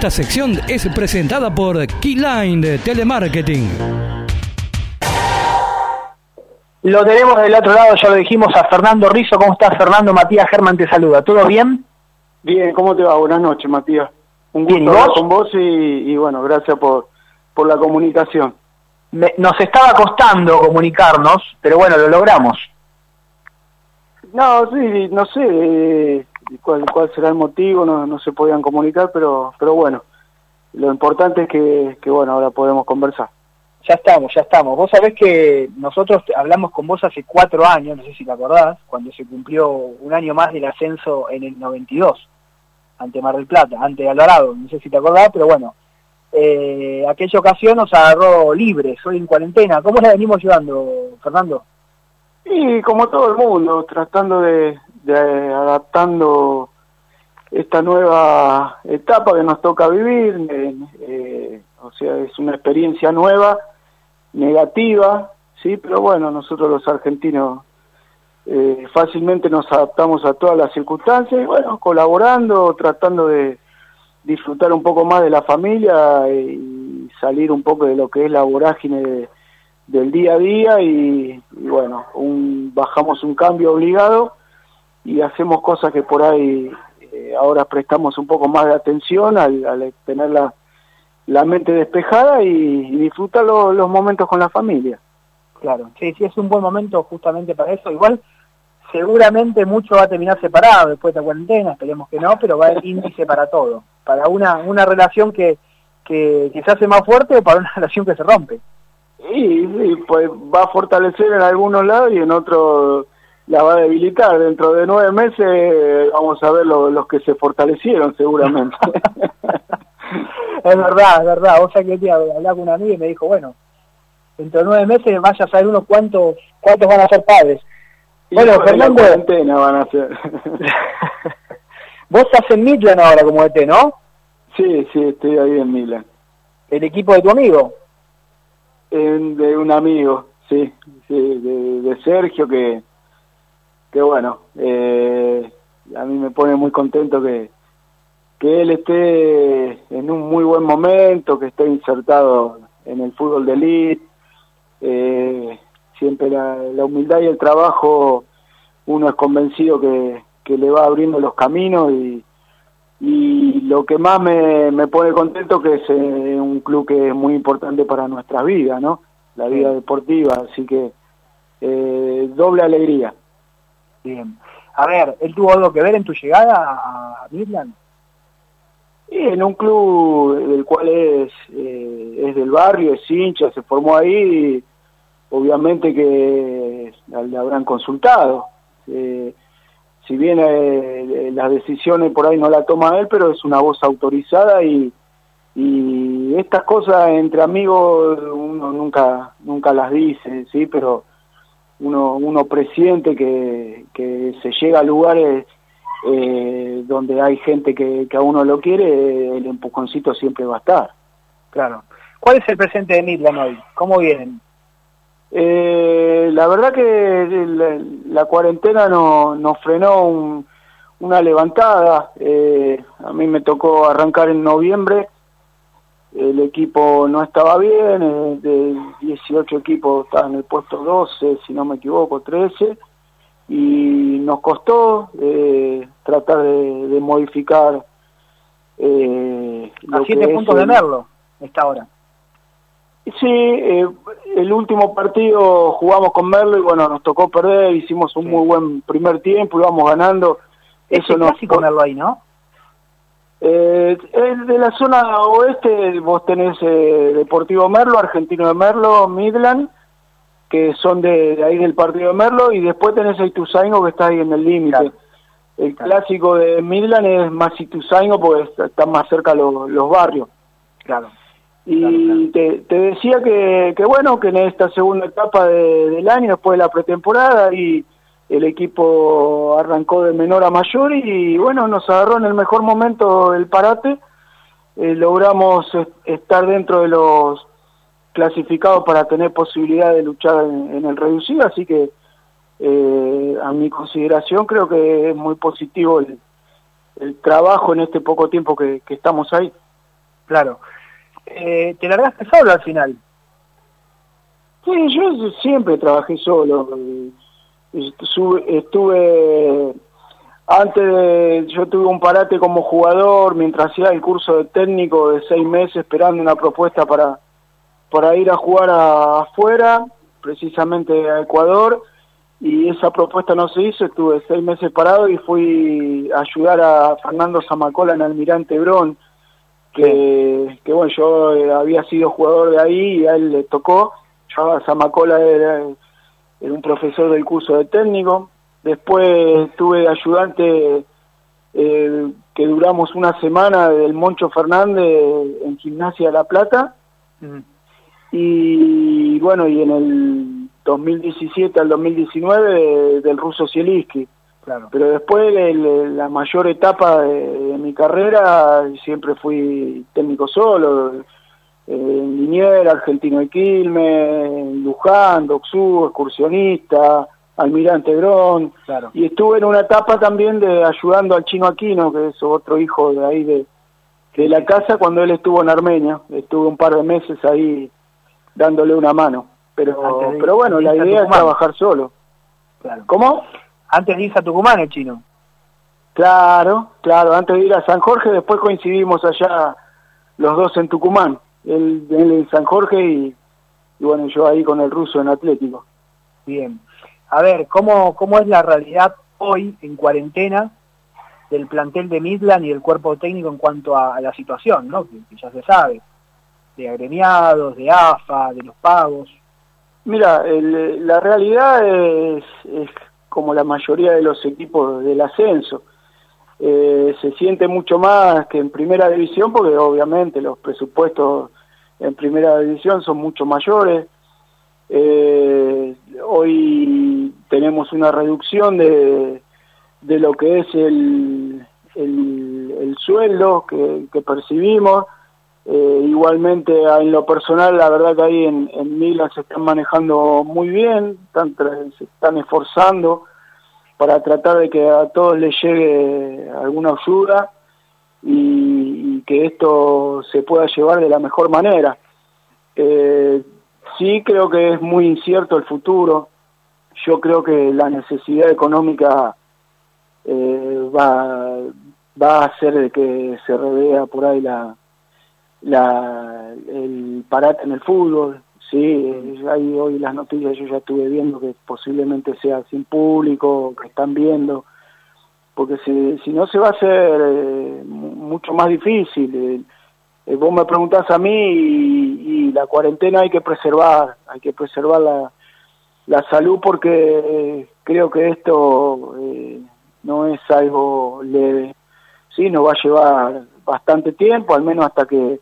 Esta sección es presentada por Keyline de Telemarketing. Lo tenemos del otro lado, ya lo dijimos, a Fernando Rizzo. ¿Cómo estás, Fernando? Matías Germán te saluda. ¿Todo bien? Bien, ¿cómo te va? Buenas noches, Matías. Un gusto hablar con vos y, bueno, gracias por, por la comunicación. nos estaba costando comunicarnos, pero bueno, lo logramos. No, sí, no sé eh, cuál, cuál será el motivo, no, no se podían comunicar, pero, pero bueno, lo importante es que, que, bueno, ahora podemos conversar. Ya estamos, ya estamos. Vos sabés que nosotros hablamos con vos hace cuatro años, no sé si te acordás, cuando se cumplió un año más del ascenso en el 92, ante Mar del Plata, ante Alvarado, no sé si te acordás, pero bueno, eh, aquella ocasión nos agarró libres, hoy en cuarentena. ¿Cómo la venimos llevando, Fernando? Y como todo el mundo, tratando de, de adaptando esta nueva etapa que nos toca vivir, eh, o sea, es una experiencia nueva, negativa, sí, pero bueno, nosotros los argentinos eh, fácilmente nos adaptamos a todas las circunstancias, y bueno, colaborando, tratando de disfrutar un poco más de la familia y salir un poco de lo que es la vorágine del día a día y, bueno, un, bajamos un cambio obligado y hacemos cosas que por ahí eh, ahora prestamos un poco más de atención al, tener la, la, mente despejada y, disfrutar los momentos con la familia. Claro, sí, sí, es un buen momento justamente para eso. Igual, seguramente mucho va a terminar separado después de la cuarentena, esperemos que no, pero va a haber índice para todo. Para una, una relación que, que, que se hace más fuerte o para una relación que se rompe. Y, sí, pues va a fortalecer en algunos lados y en otros la va a debilitar. Dentro de nueve meses vamos a ver los que se fortalecieron seguramente. es verdad, es verdad. Vos sabés que el día hablaba con una amiga y me dijo, bueno, dentro de nueve meses vaya a saber uno cuántos cuántos van a ser padres. bueno, Fernando... La van a ser. Vos estás en Midland ahora como ET, ¿no? Sí, sí, estoy ahí en Midland. ¿El equipo de tu amigo? de un amigo, sí, sí de Sergio que que bueno, eh, a mí me pone muy contento que, que él esté en un muy buen momento, que esté insertado en el fútbol de elite. Eh, siempre la, humildad y el trabajo, uno es convencido que, que le va abriendo los caminos y, y lo que más me, me pone contento que es eh, un club que es muy importante para nuestra vida, ¿no? La vida deportiva, así que eh, doble alegría. Bien. A ver, ¿él tuvo algo que ver en tu llegada a Midland? Sí, en un club del cual es, eh, es del barrio, es hincha, se formó ahí, obviamente que le habrán consultado. Eh, si bien eh, las decisiones por ahí no la toma él, pero es una voz autorizada y, y estas cosas entre amigos uno nunca nunca las dice, sí, pero uno, uno presiente que, que se llega a lugares eh, donde hay gente que, que a uno lo quiere, el empujoncito siempre va a estar. Claro. ¿Cuál es el presente de Midland hoy? ¿Cómo vienen? Eh, la verdad que la, cuarentena no, nos frenó una levantada. Eh, a mí me tocó arrancar en noviembre el equipo no estaba bien, eh, de 18 equipos estaba en el puesto 12, si no me equivoco, 13, y nos costó eh, tratar de, modificar. Eh, a siete puntos de Merlo, esta hora. Sí, eh, el último partido jugamos con Merlo y bueno, nos tocó perder, hicimos un muy buen primer tiempo, íbamos ganando. Eso no clásico Merlo ahí, ¿no? Eh, es de la zona oeste, vos tenés eh, Deportivo Merlo, Argentino de Merlo, Midland, que son de, ahí del partido de Merlo, y después tenés a Ituzaingo que está ahí en el límite. El clásico de Midland es más Ituzaingo porque están más cerca los, los barrios. Claro. Y Te, te, decía que, que, bueno, que en esta segunda etapa del año, después de la pretemporada, y el equipo arrancó de menor a mayor y bueno, nos agarró en el mejor momento el parate, eh, logramos estar dentro de los clasificados para tener posibilidad de luchar en, el reducido, así que eh, a mi consideración creo que es muy positivo el, trabajo en este poco tiempo que, estamos ahí. Claro. Eh, ¿Te largaste solo al final? Sí, yo siempre trabajé solo. Estuve, antes de, yo tuve un parate como jugador mientras hacía el curso de técnico de seis meses esperando una propuesta para, para ir a jugar afuera, precisamente a Ecuador, y esa propuesta no se hizo, estuve seis meses parado y fui a ayudar a Fernando Zamacola en Almirante Brón, que, que bueno, yo había sido jugador de ahí y a él le tocó, yo a Zamacola era, un profesor del curso de técnico, después estuve ayudante eh, que duramos una semana del Moncho Fernández en Gimnasia de La Plata, y bueno, y en el 2017 al 2019 del ruso Zielinski. Claro. Pero después la mayor etapa de, mi carrera siempre fui técnico solo, en Liniera, Argentino de Quilmes, Luján, Doxú, excursionista, Almirante Grón, claro. y estuve en una etapa también de ayudando al chino Aquino, que es otro hijo de ahí de, de la casa, cuando él estuvo en Armenia, estuve un par de meses ahí dándole una mano. Pero, pero bueno, la idea es trabajar solo. Claro. ¿Cómo? Antes de ir a Tucumán el chino. Claro, claro, antes de ir a San Jorge, después coincidimos allá los dos en Tucumán, él, en San Jorge y, bueno, yo ahí con el ruso en Atlético. Bien. A ver, ¿cómo, cómo es la realidad hoy en cuarentena del plantel de Midland y el cuerpo técnico en cuanto a, la situación, ¿no? que, ya se sabe, de agremiados, de AFA, de los pagos. Mira, la realidad es, como la mayoría de los equipos del ascenso. Eh, se siente mucho más que en primera división porque obviamente los presupuestos en primera división son mucho mayores. Eh, hoy tenemos una reducción de, de lo que es el, el, sueldo que, que percibimos eh, igualmente en lo personal, la verdad que ahí en, en Milan se están manejando muy bien, están, se están esforzando para tratar de que a todos les llegue alguna ayuda y, que esto se pueda llevar de la mejor manera. Eh, sí creo que es muy incierto el futuro, yo creo que la necesidad económica eh, va, va a hacer que se revea por ahí la la, el parate en el fútbol, sí, hay hoy las noticias yo ya estuve viendo que posiblemente sea sin público, que están viendo, porque si, si no se va a hacer eh, mucho más difícil. Eh, eh, vos me preguntás a mí y, la cuarentena hay que preservar, hay que preservar la, la salud porque creo que esto no es algo leve, sí, nos va a llevar bastante tiempo, al menos hasta que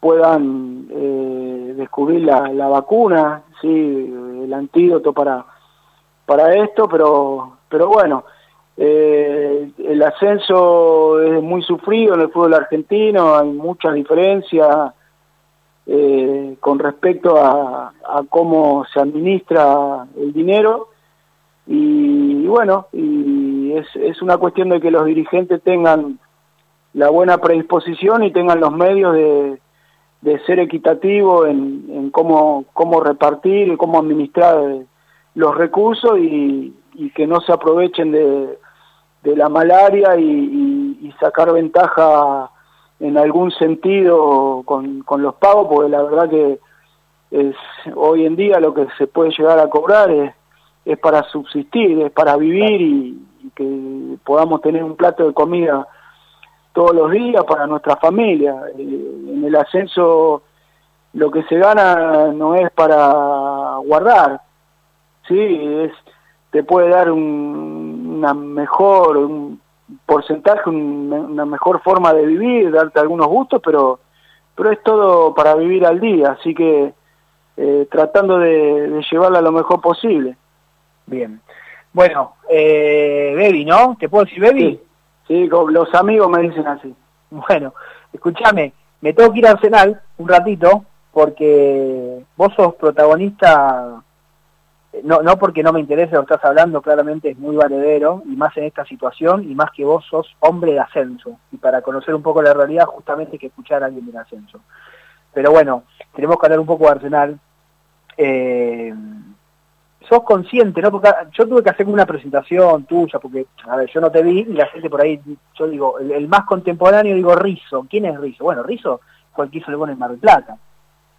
puedan eh, descubrir la, la, vacuna, sí, el antídoto para, para esto, pero, pero bueno, eh, el ascenso es muy sufrido en el fútbol argentino, hay muchas diferencias eh, con respecto a, a, cómo se administra el dinero. Y, y bueno, y es, es una cuestión de que los dirigentes tengan la buena predisposición y tengan los medios de de ser equitativo en, en cómo, cómo repartir y cómo administrar los recursos y, que no se aprovechen de, de la malaria y, y, sacar ventaja en algún sentido con, con los pagos, porque la verdad que es hoy en día lo que se puede llegar a cobrar es, es para subsistir, es para vivir y que podamos tener un plato de comida todos los días para nuestra familia. Eh, en el ascenso lo que se gana no es para guardar, sí, es te puede dar un, una mejor un porcentaje, una mejor forma de vivir, darte algunos gustos, pero pero es todo para vivir al día, así que eh, tratando de, llevarla lo mejor posible. Bien. Bueno, eh, Baby, ¿no? ¿Te puedo decir Baby? Sí, los amigos me dicen así. Bueno, escúchame, me tengo que ir a Arsenal un ratito porque vos sos protagonista no, no porque no me interese lo que estás hablando, claramente es muy valedero, y más en esta situación, y más que vos sos hombre de ascenso, y para conocer un poco la realidad justamente hay que escuchar a alguien del ascenso. Pero bueno, tenemos que hablar un poco de Arsenal. Eh, sos consciente, ¿no? Porque yo tuve que hacer una presentación tuya, porque, a ver, yo no te vi, y la gente por ahí, yo digo, el, más contemporáneo, digo, Rizo. ¿Quién es Rizo? Bueno, Rizo fue el que hizo el gol en Mar del Plata.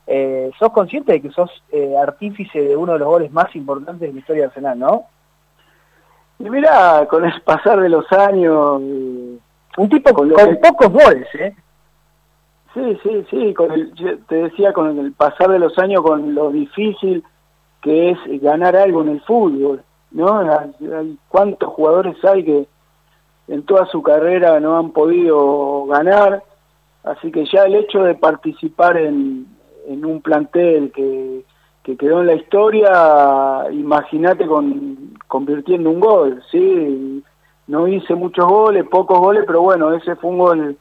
Eh, sos consciente de que sos eh, artífice de uno de los goles más importantes de la historia de Arsenal, ¿no? Y mira, con el pasar de los años... Un tipo con, pocos goles, ¿eh? Sí, sí, sí, con el, te decía, con el pasar de los años, con lo difícil que es ganar algo en el fútbol, ¿no? ¿Cuántos jugadores hay que en toda su carrera no han podido ganar? Así que ya el hecho de participar en, en un plantel que, que quedó en la historia, imagínate con, convirtiendo un gol, ¿sí? No hice muchos goles, pocos goles, pero bueno, ese fue un gol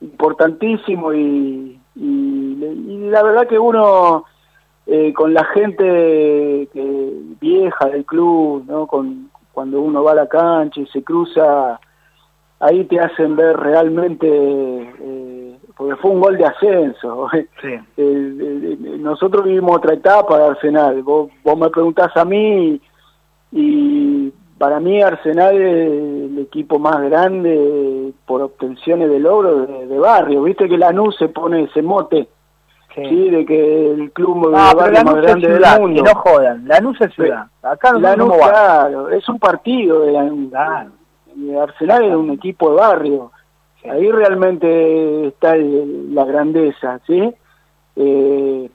importantísimo y, y, la verdad que uno eh, con la gente que, vieja del club, ¿no? Con, cuando uno va a la cancha y se cruza, ahí te hacen ver realmente eh, porque fue un gol de ascenso. nosotros vivimos otra etapa de Arsenal. Vos, me preguntás a mí y para mí Arsenal es el equipo más grande por obtenciones de logro de, barrio. Viste que Lanús se pone ese mote. Sí. de que el club más grande del mundo. no jodan, Lanús es ciudad. Acá no Lanús, claro, es un partido de Lanús. Arsenal es un equipo de barrio. Ahí realmente está la grandeza, ¿sí? Eh,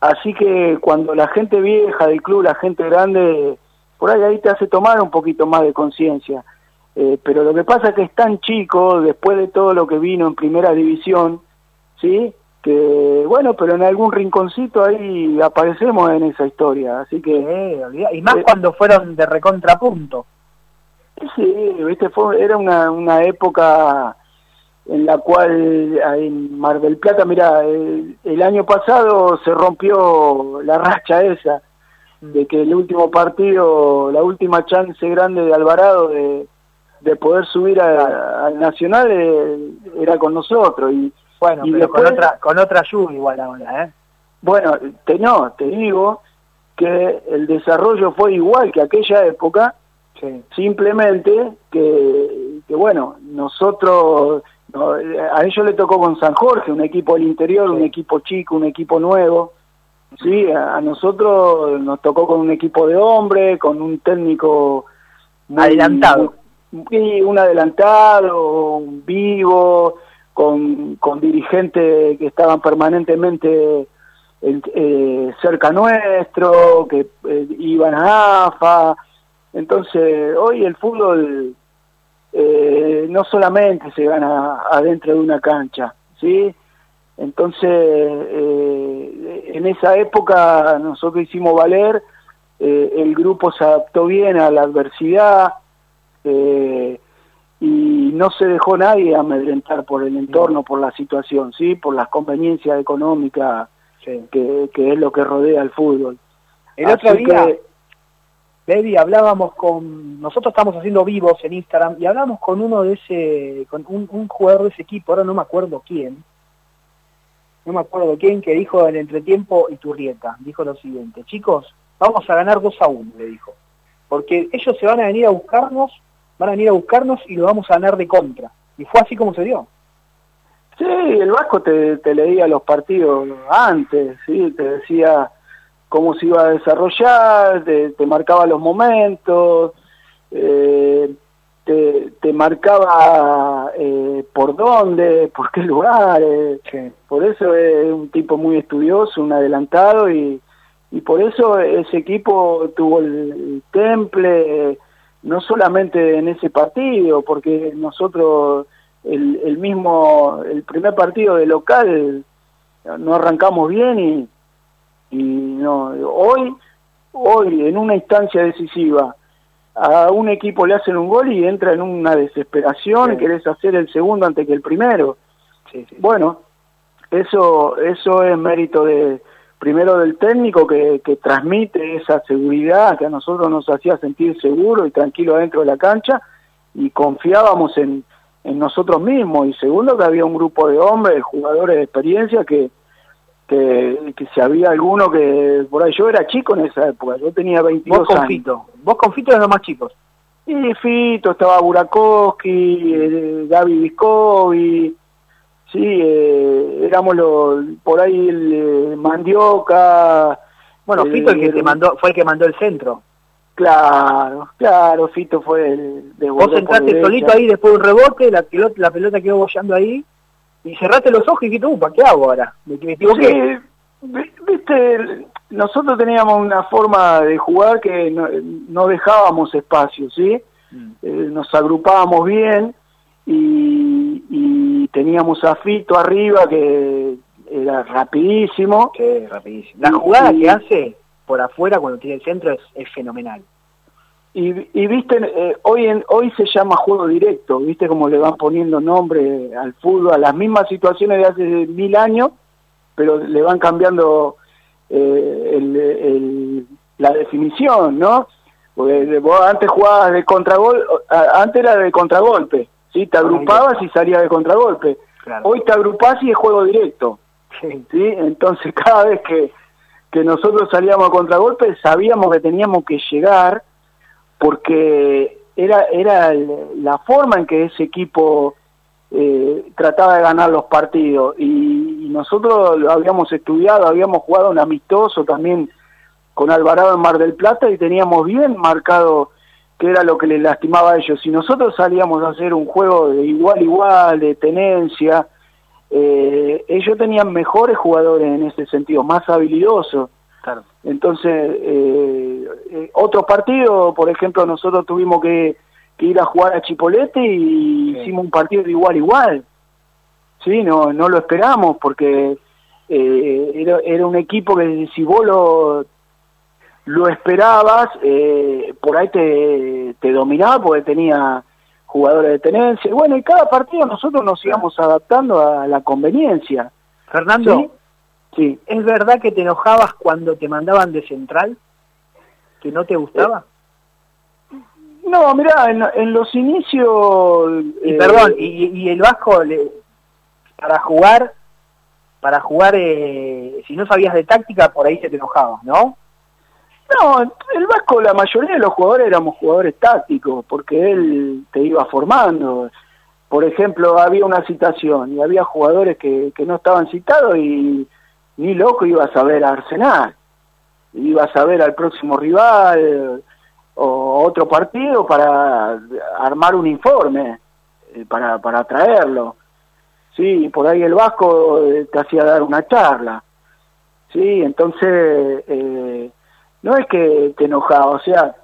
así que cuando la gente vieja del club, la gente grande, por ahí ahí te hace tomar un poquito más de conciencia. Eh, pero lo que pasa es que es tan chico, después de todo lo que vino en primera división, ¿sí? Que bueno, pero en algún rinconcito ahí aparecemos en esa historia, así que... y más eh, cuando fueron de recontrapunto. Sí, viste, fue, era una, una época en la cual en Mar del Plata, mira, el, año pasado se rompió la racha esa, de que el último partido, la última chance grande de Alvarado de, de poder subir al Nacional eh, era con nosotros. Y, bueno, pero con otra con otra ayuda igual ahora, ¿eh? Bueno, te, no, te digo que el desarrollo fue igual que aquella época, simplemente que, que, bueno, nosotros a ellos le tocó con San Jorge, un equipo del interior, un equipo chico, un equipo nuevo. Sí, a, nosotros nos tocó con un equipo de hombres, con un técnico adelantado. y un adelantado, un vivo, con, con dirigentes que estaban permanentemente eh, cerca nuestro, que eh, iban a AFA. Entonces, hoy el fútbol eh, no solamente se gana adentro de una cancha, ¿sí? Entonces, eh, en esa época nosotros hicimos valer, eh, el grupo se adaptó bien a la adversidad y no se dejó nadie amedrentar por el entorno, por la situación, ¿sí? Por las conveniencias económicas que, es lo que rodea el fútbol. El otro día... Baby, hablábamos con, nosotros estamos haciendo vivos en Instagram y hablamos con uno de ese, con un, jugador de ese equipo, ahora no me acuerdo quién, no me acuerdo quién, que dijo en entretiempo Iturrieta, dijo lo siguiente, chicos, vamos a ganar 2 a 1, le dijo, porque ellos se van a venir a buscarnos, van a venir a buscarnos y lo vamos a ganar de contra. Y fue así como se dio. Sí, el Vasco te, te leía los partidos antes, sí, te decía cómo se iba a desarrollar, te, marcaba los momentos, eh, te, marcaba eh, por dónde, por qué lugares. Por eso es un tipo muy estudioso, un adelantado y, y por eso ese equipo tuvo el, temple, no solamente en ese partido, porque nosotros el, el mismo, el primer partido de local no arrancamos bien y y no hoy hoy en una instancia decisiva a un equipo le hacen un gol y entra en una desesperación y querés hacer el segundo antes que el primero. Bueno eso eso es mérito de primero del técnico que, que transmite esa seguridad que a nosotros nos hacía sentir seguro y tranquilo dentro de la cancha y confiábamos en, en nosotros mismos y segundo que había un grupo de hombres, jugadores de experiencia que, que, que si había alguno que por ahí yo era chico en esa época, yo tenía 22 Vos con años. Fito. Vos con Fito eras los más chicos. Y Fito, estaba Burakowski, eh, Gaby Viscovi, sí, eh, éramos los, por ahí el eh, Mandioca. Bueno, eh, Fito el que te mandó, fue el que mandó el centro. Claro, claro, Fito fue el de Vos entraste solito ahí después de un rebote, la pelota, la pelota quedó bollando ahí, y cerraste los ojos y dijiste, upa, ¿qué hago ahora? Me, me equivoqué. Sí, vi- viste, nosotros teníamos una forma de jugar que no, no dejábamos espacio, ¿sí? Mm. Eh, nos agrupábamos bien y, y teníamos a Fito arriba que era rapidísimo. Sí, rapidísimo. La jugada y- que hace por afuera cuando tiene el centro es, es fenomenal. Y, y viste, eh, hoy en, hoy se llama juego directo, viste cómo le van poniendo nombre al fútbol, a las mismas situaciones de hace mil años, pero le van cambiando eh, el- el- la definición, ¿no? Porque vos antes jugabas de contragol, antes era de contragolpe, ¿sí? Te agrupabas y salías de contragolpe. Claro. Hoy te agrupás y es juego directo. Sí. ¿sí? Entonces cada vez que, que nosotros salíamos a contragolpe sabíamos que teníamos que llegar porque era, era la forma en que ese equipo eh, trataba de ganar los partidos y, y nosotros lo habíamos estudiado, habíamos jugado un amistoso también con Alvarado en Mar del Plata y teníamos bien marcado qué era lo que les lastimaba a ellos. Si nosotros salíamos a hacer un juego de igual igual, de tenencia, eh, ellos tenían mejores jugadores en ese sentido, más habilidosos. Claro. Entonces, eh, eh, otro partido, por ejemplo, nosotros tuvimos que, que ir a jugar a Chipolete y Sí. hicimos un partido de igual igual. Sí, no, no lo esperamos porque eh, era, era un equipo que si vos lo, lo esperabas, eh, por ahí te, te dominaba porque tenía jugadores de tenencia. Y bueno, y cada partido nosotros nos íbamos adaptando a la conveniencia. Fernando, ¿sí? Sí. ¿es verdad que te enojabas cuando te mandaban de central? ¿Que no te gustaba? No, mirá, en, en los inicios... y eh, perdón, y, y el Vasco le- para jugar, para jugar, eh, si no sabías de táctica, por ahí se te enojaba, ¿no? No, el Vasco, la mayoría de los jugadores éramos jugadores tácticos, porque él te iba formando. Por ejemplo, había una citación y había jugadores que, que no estaban citados y ni loco ibas a ver a Arsenal. Ibas a ver al próximo rival o otro partido para armar un informe, eh, para, para traerlo. Sí, por ahí el Vasco eh, te hacía dar una charla. Sí, entonces... Eh, no es que te enojaba, o sea,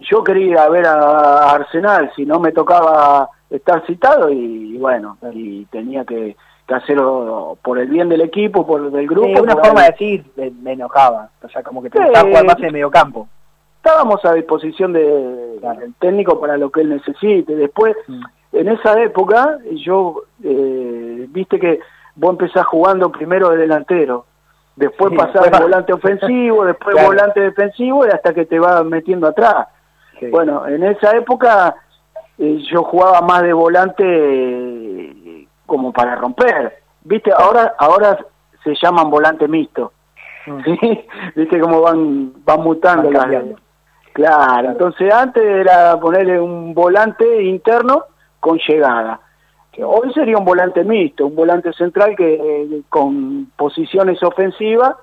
yo quería ver a Arsenal si no me tocaba estar citado y, bueno, y tenía que, que hacerlo por el bien del equipo, por el del grupo. Sí, una forma de decir, me, me enojaba. O sea, como que te gustaba jugar más en el mediocampo. Estábamos a disposición de- Claro. del técnico para lo que él necesite. Después, Mm. en esa época, yo, eh, viste que vos empezás jugando primero de delantero, después Sí, pasás después- de volante ofensivo, después Claro. volante defensivo y hasta que te vas metiendo atrás. Sí. Bueno, en esa época eh, yo jugaba más de volante eh, como para romper. Viste, ahora ahora se llaman volante mixto. Mm. ¿sí? Viste cómo van van mutando Van las- cambiando. Claro, entonces antes era ponerle un volante interno con llegada. Hoy sería un volante mixto, un volante central que eh, con posiciones ofensivas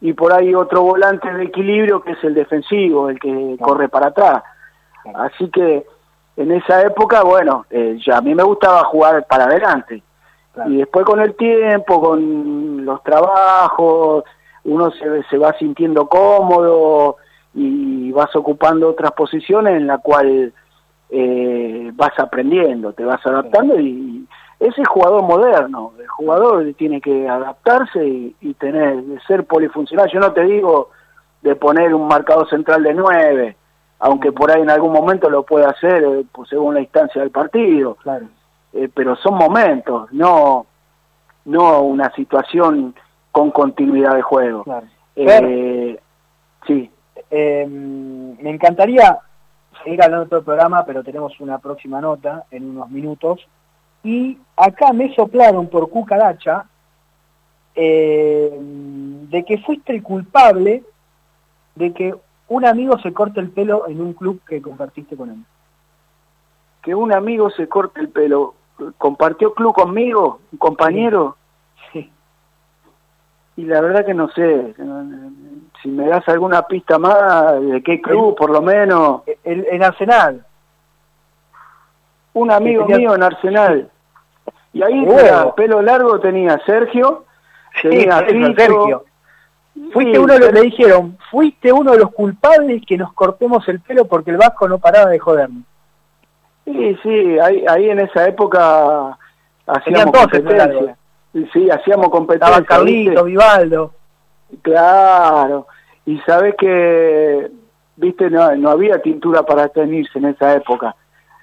y por ahí otro volante de equilibrio que es el defensivo, el que corre para atrás. Así que en esa época, bueno, eh, ya a mí me gustaba jugar para adelante. Claro. Y después con el tiempo, con los trabajos, uno se, se va sintiendo cómodo y vas ocupando otras posiciones en la cual eh, vas aprendiendo, te vas adaptando y ese es jugador moderno, el jugador tiene que adaptarse y, y tener, de ser polifuncional. Yo no te digo de poner un marcador central de nueve, aunque por ahí en algún momento lo pueda hacer eh, pues, según la instancia del partido Claro. eh, pero son momentos, no, no una situación con continuidad de juego. Claro. Eh, sí. Me encantaría seguir hablando todo el programa, pero tenemos una próxima nota en unos minutos. Y acá me soplaron por cucaracha eh, de que fuiste el culpable de que un amigo se corte el pelo en un club que compartiste con él. Que un amigo se corte el pelo. ¿Compartió club conmigo? ¿Un compañero? Sí. Y la verdad que no sé. Si me das alguna pista más, ¿de qué club por lo menos? El, en Arsenal. Un amigo tenía- mío en Arsenal. Y ahí, Bueno. tenía pelo largo, tenía Sergio, tenía Sí, Sergio. Fuiste Sí, uno de los, le dijeron, fuiste uno de los culpables que nos cortemos el pelo porque el Vasco no paraba de jodernos. Sí, sí, ahí, ahí en esa época hacíamos competencia. Sí, hacíamos competencia. Estaban Carlito. Vivaldo. Claro. Y sabes que, viste, no, no había tintura para teñirse en esa época.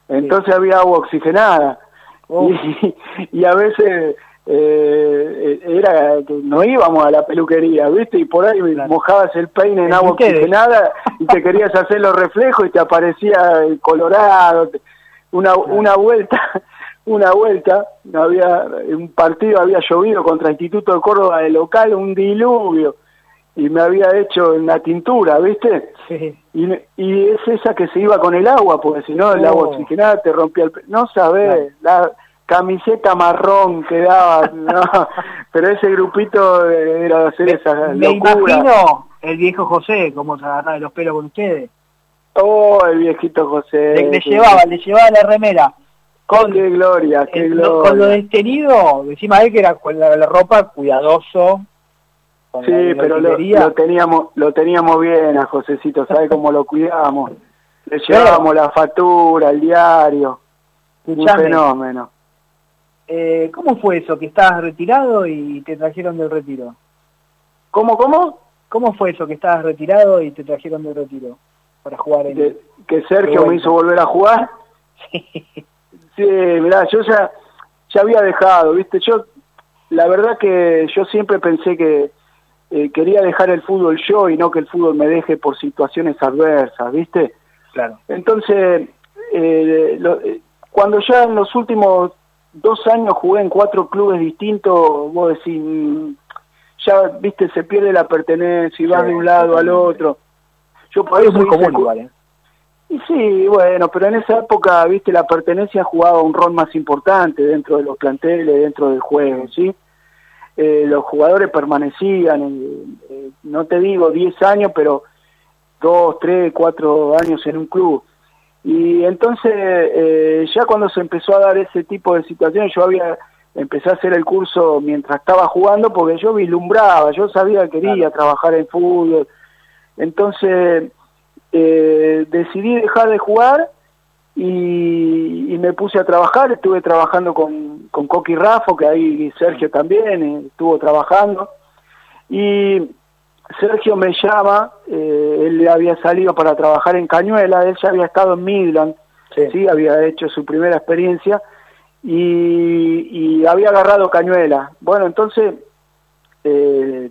Entonces había agua oxigenada. Oh. Y, y a veces eh, era que no íbamos a la peluquería, ¿viste? Y por ahí Claro. mojabas el peine en agua oxigenada y te querías hacer los reflejos y te aparecía el colorado. Una, una vuelta, una vuelta, no había un partido había llovido contra Instituto de Córdoba de local, un diluvio, y me había hecho una tintura, ¿viste? Sí. Y, y es esa que se iba con el agua, porque si no el Oh. agua oxigenada te rompía el... No sabés, la camiseta marrón que daba, no, pero ese grupito era de hacer esas Me locuras. imagino el viejo José, cómo se agarraba de los pelos con ustedes. Oh, el viejito José. Le, llevaba, le llevaba la remera. Con, Qué gloria, qué eh, lo- gloria. con lo destenido, encima de él que era con la, la ropa cuidadoso. con Sí, la- pero lo, teníamos lo teníamos bien a Josecito, ¿sabe cómo lo cuidábamos? Le llevábamos la factura, el diario, un Escuchame, fenómeno. eh, ¿cómo fue eso? Que estabas retirado y te trajeron del retiro. ¿Cómo, cómo? ¿Cómo fue eso? Que estabas retirado y te trajeron del retiro para jugar en... Que, que Sergio me hizo volver a jugar. Sí, mirá, yo ya, ya había dejado, ¿viste? Yo, la verdad que yo siempre pensé que eh, quería dejar el fútbol yo y no que el fútbol me deje por situaciones adversas, ¿viste? Claro. Entonces, eh, lo- eh, cuando ya en los últimos dos años jugué en cuatro clubes distintos, vos decís, mm, ya, viste, se pierde la pertenencia y vas Sí, de un lado al otro. Yo por Hoy es eso muy común igual, ¿eh? Y sí, bueno, pero en esa época, viste, la pertenencia jugaba un rol más importante dentro de los planteles, dentro del juego, ¿sí? Eh, los jugadores permanecían, eh, eh, no te digo 10 años, pero 2, 3, 4 años en un club. Y entonces, eh, ya cuando se empezó a dar ese tipo de situaciones, yo había empecé a hacer el curso mientras estaba jugando porque yo vislumbraba, yo sabía que quería trabajar en fútbol. Entonces, eh, decidí dejar de jugar y, y me puse a trabajar, estuve trabajando con, con Coqui Rafo, que ahí Sergio también eh, estuvo trabajando, y Sergio me llama, eh, él había salido para trabajar en Cañuela, él ya había estado en Midland, Sí. sí, había hecho su primera experiencia, y, y había agarrado Cañuela. Bueno, entonces eh,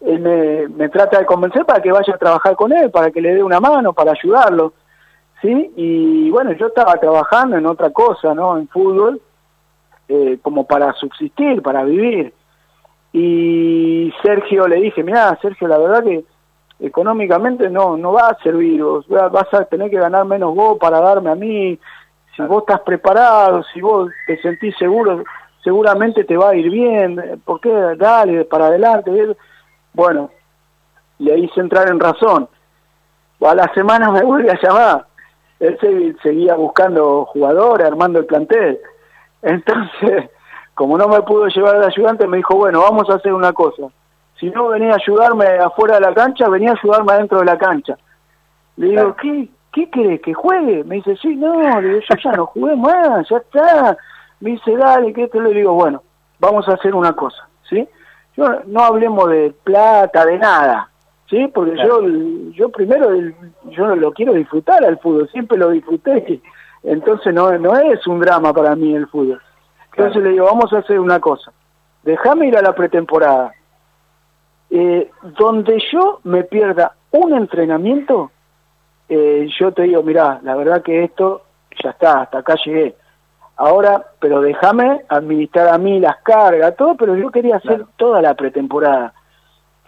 él me, trata de convencer para que vaya a trabajar con él, para que le dé una mano, para ayudarlo, ¿sí? Y bueno, yo estaba trabajando en otra cosa, ¿no? En fútbol, eh, como para subsistir, para vivir. Y Sergio le dije, mira, Sergio, la verdad que económicamente no no va a servir, vas a tener que ganar menos vos para darme a mí, si vos estás preparado, si vos te sentís seguro, seguramente te va a ir bien, ¿por qué? Dale, para adelante. Bueno, le hice entrar en razón. A la semana me vuelve a llamar. Él se- seguía buscando jugadores, armando el plantel. Entonces, como no me pudo llevar al ayudante, me dijo, bueno, vamos a hacer una cosa. Si no venía a ayudarme afuera de la cancha, venía a ayudarme adentro de la cancha. Le digo. ¿qué, ¿qué querés? ¿Que juegue? Me dice, sí, no, le digo, yo ya no jugué más, ya está. Me dice, dale, que esto le digo, bueno, vamos a hacer una cosa, ¿sí? Yo, no hablemos de plata, de nada, ¿sí? Porque Claro. yo, yo primero, yo lo quiero disfrutar al fútbol, siempre lo disfruté. Entonces no, no es un drama para mí el fútbol. Entonces Claro. le digo, vamos a hacer una cosa. Déjame ir a la pretemporada. eh, donde yo me pierda un entrenamiento, eh, yo te digo, mirá, la verdad que esto ya está, hasta acá llegué. Ahora, pero déjame administrar a mí las cargas, todo, pero yo quería hacer toda la pretemporada.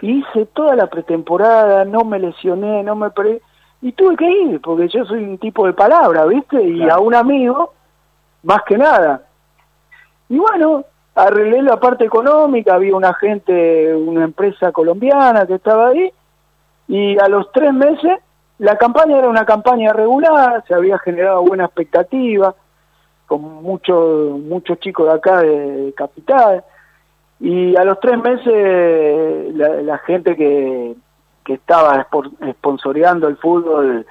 Hice toda la pretemporada, no me lesioné, no me perdí. Y tuve que ir, porque yo soy un tipo de palabra, ¿viste? Y a un amigo, más que nada. Y bueno, arreglé la parte económica, había una gente, una empresa colombiana que estaba ahí, y a los tres meses la campaña era una campaña regular, se había generado buena expectativa, con muchos muchos chicos de acá de, Capital, y a los tres meses la, gente que, que estaba sponsoreando el fútbol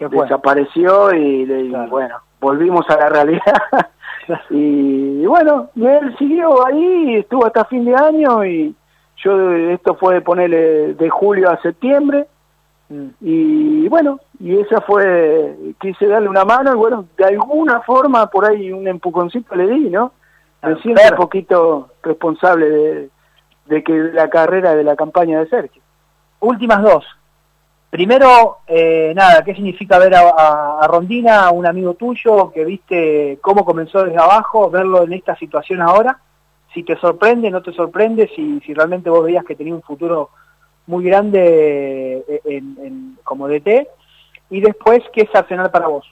desapareció y, bueno, volvimos a la realidad. y, bueno, él siguió ahí, estuvo hasta fin de año y yo esto fue de ponerle de julio a septiembre mm. y bueno, y esa fue, quise darle una mano y bueno, de alguna forma por ahí un empujoncito le di, ¿no? Me siento un poquito responsable de, de que la carrera de la campaña de Sergio. Últimas dos. Primero, eh, nada, ¿qué significa ver a, Rondina, a un amigo tuyo que viste cómo comenzó desde abajo, verlo en esta situación ahora? Si te sorprende, no te sorprende, si, si realmente vos veías que tenía un futuro muy grande eh, en, como DT. Y después, ¿qué es Arsenal para vos?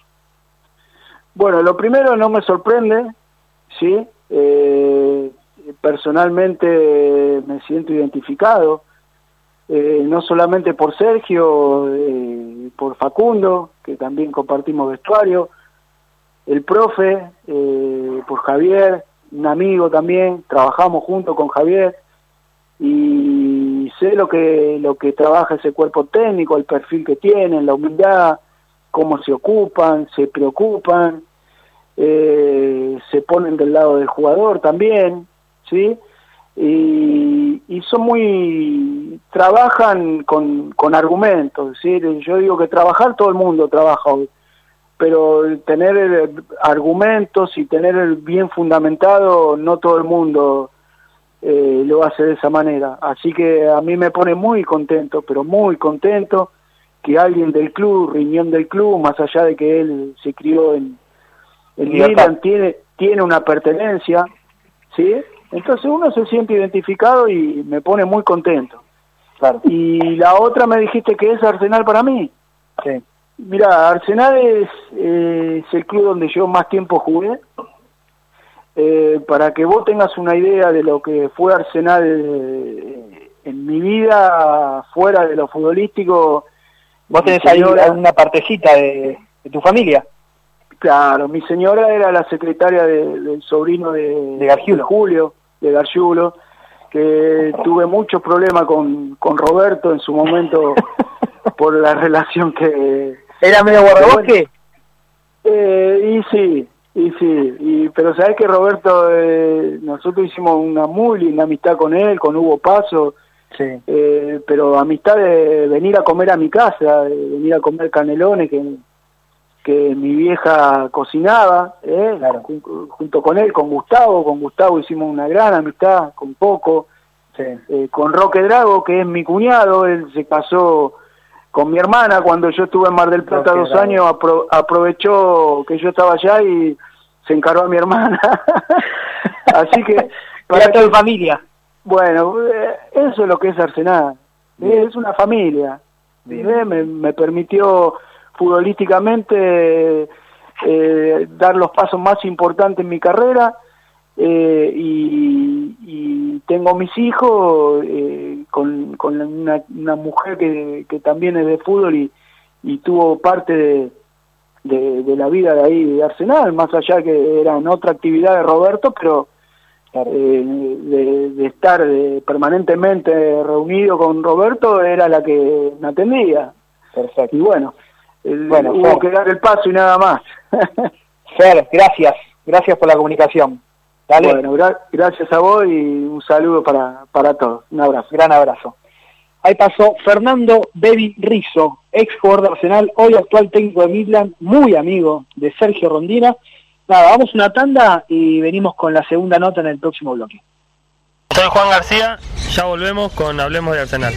Bueno, lo primero no me sorprende, ¿sí? Eh, personalmente me siento identificado eh, no solamente por Sergio, eh, por Facundo, que también compartimos vestuario, el profe, eh, por Javier, un amigo también, trabajamos junto con Javier y sé lo que lo que trabaja ese cuerpo técnico, el perfil que tienen, la humildad, cómo se ocupan, se preocupan, se ponen del lado del jugador también, ¿sí? y, y son muy trabajan con, con argumentos decir yo digo que trabajar todo el mundo trabaja hoy pero tener eh, argumentos y tener bien fundamentado no todo el mundo eh, lo hace de esa manera así que a mí me pone muy contento pero muy contento que alguien del club riñón del club más allá de que él se crió en en Milan tiene tiene una pertenencia sí entonces uno se siente identificado y me pone muy contento. Claro. Y la otra me dijiste que es Arsenal para mí. Sí. Mira, Arsenal es, el club donde yo más tiempo jugué. Eh, para que vos tengas una idea de lo que fue Arsenal eh, en mi vida fuera de lo futbolístico. Vos tenés ahí una partecita de tu familia. Claro, mi señora era la secretaria del sobrino de, de Julio, de Garciulo, que tuve muchos problemas con, con Roberto en su momento por la relación que... ¿Era medio guardabosque? Eh, y sí, y sí, y, pero sabes que Roberto, eh, nosotros hicimos una muy linda amistad con él, con Hugo Paso, sí. eh, pero amistad de venir a comer a mi casa, de venir a comer canelones, que que mi vieja cocinaba, ¿eh? junto con él, con Gustavo, con Gustavo hicimos una gran amistad, con Poco, eh, con Roque Drago, que es mi cuñado, él se casó con mi hermana cuando yo estuve en Mar del Plata dos años, aprovechó que yo estaba allá y se encargó a mi hermana. Así que... Para toda familia. Bueno, eh, eso es lo que es Arsenal, es una familia. Me, me permitió futbolísticamente eh, dar los pasos más importantes en mi carrera eh, y, y, tengo mis hijos eh, con, con una, una, mujer que, que también es de fútbol y, y tuvo parte de, de, la vida de ahí de Arsenal, más allá que era en otra actividad de Roberto, pero eh, de, de, estar permanentemente reunido con Roberto era la que me atendía. Perfecto. Y bueno, bueno, hubo que dar el paso y nada más. Fer, gracias, gracias por la comunicación. Dale. Bueno, gracias a vos y un saludo para, para todos. Un abrazo. Gran abrazo. Ahí pasó Fernando Bebi Rizzo, ex jugador de Arsenal, hoy actual técnico de Midland, muy amigo de Sergio Rondina. Nada, vamos una tanda y venimos con la segunda nota en el próximo bloque. Soy Juan García, ya volvemos con Hablemos de Arsenal.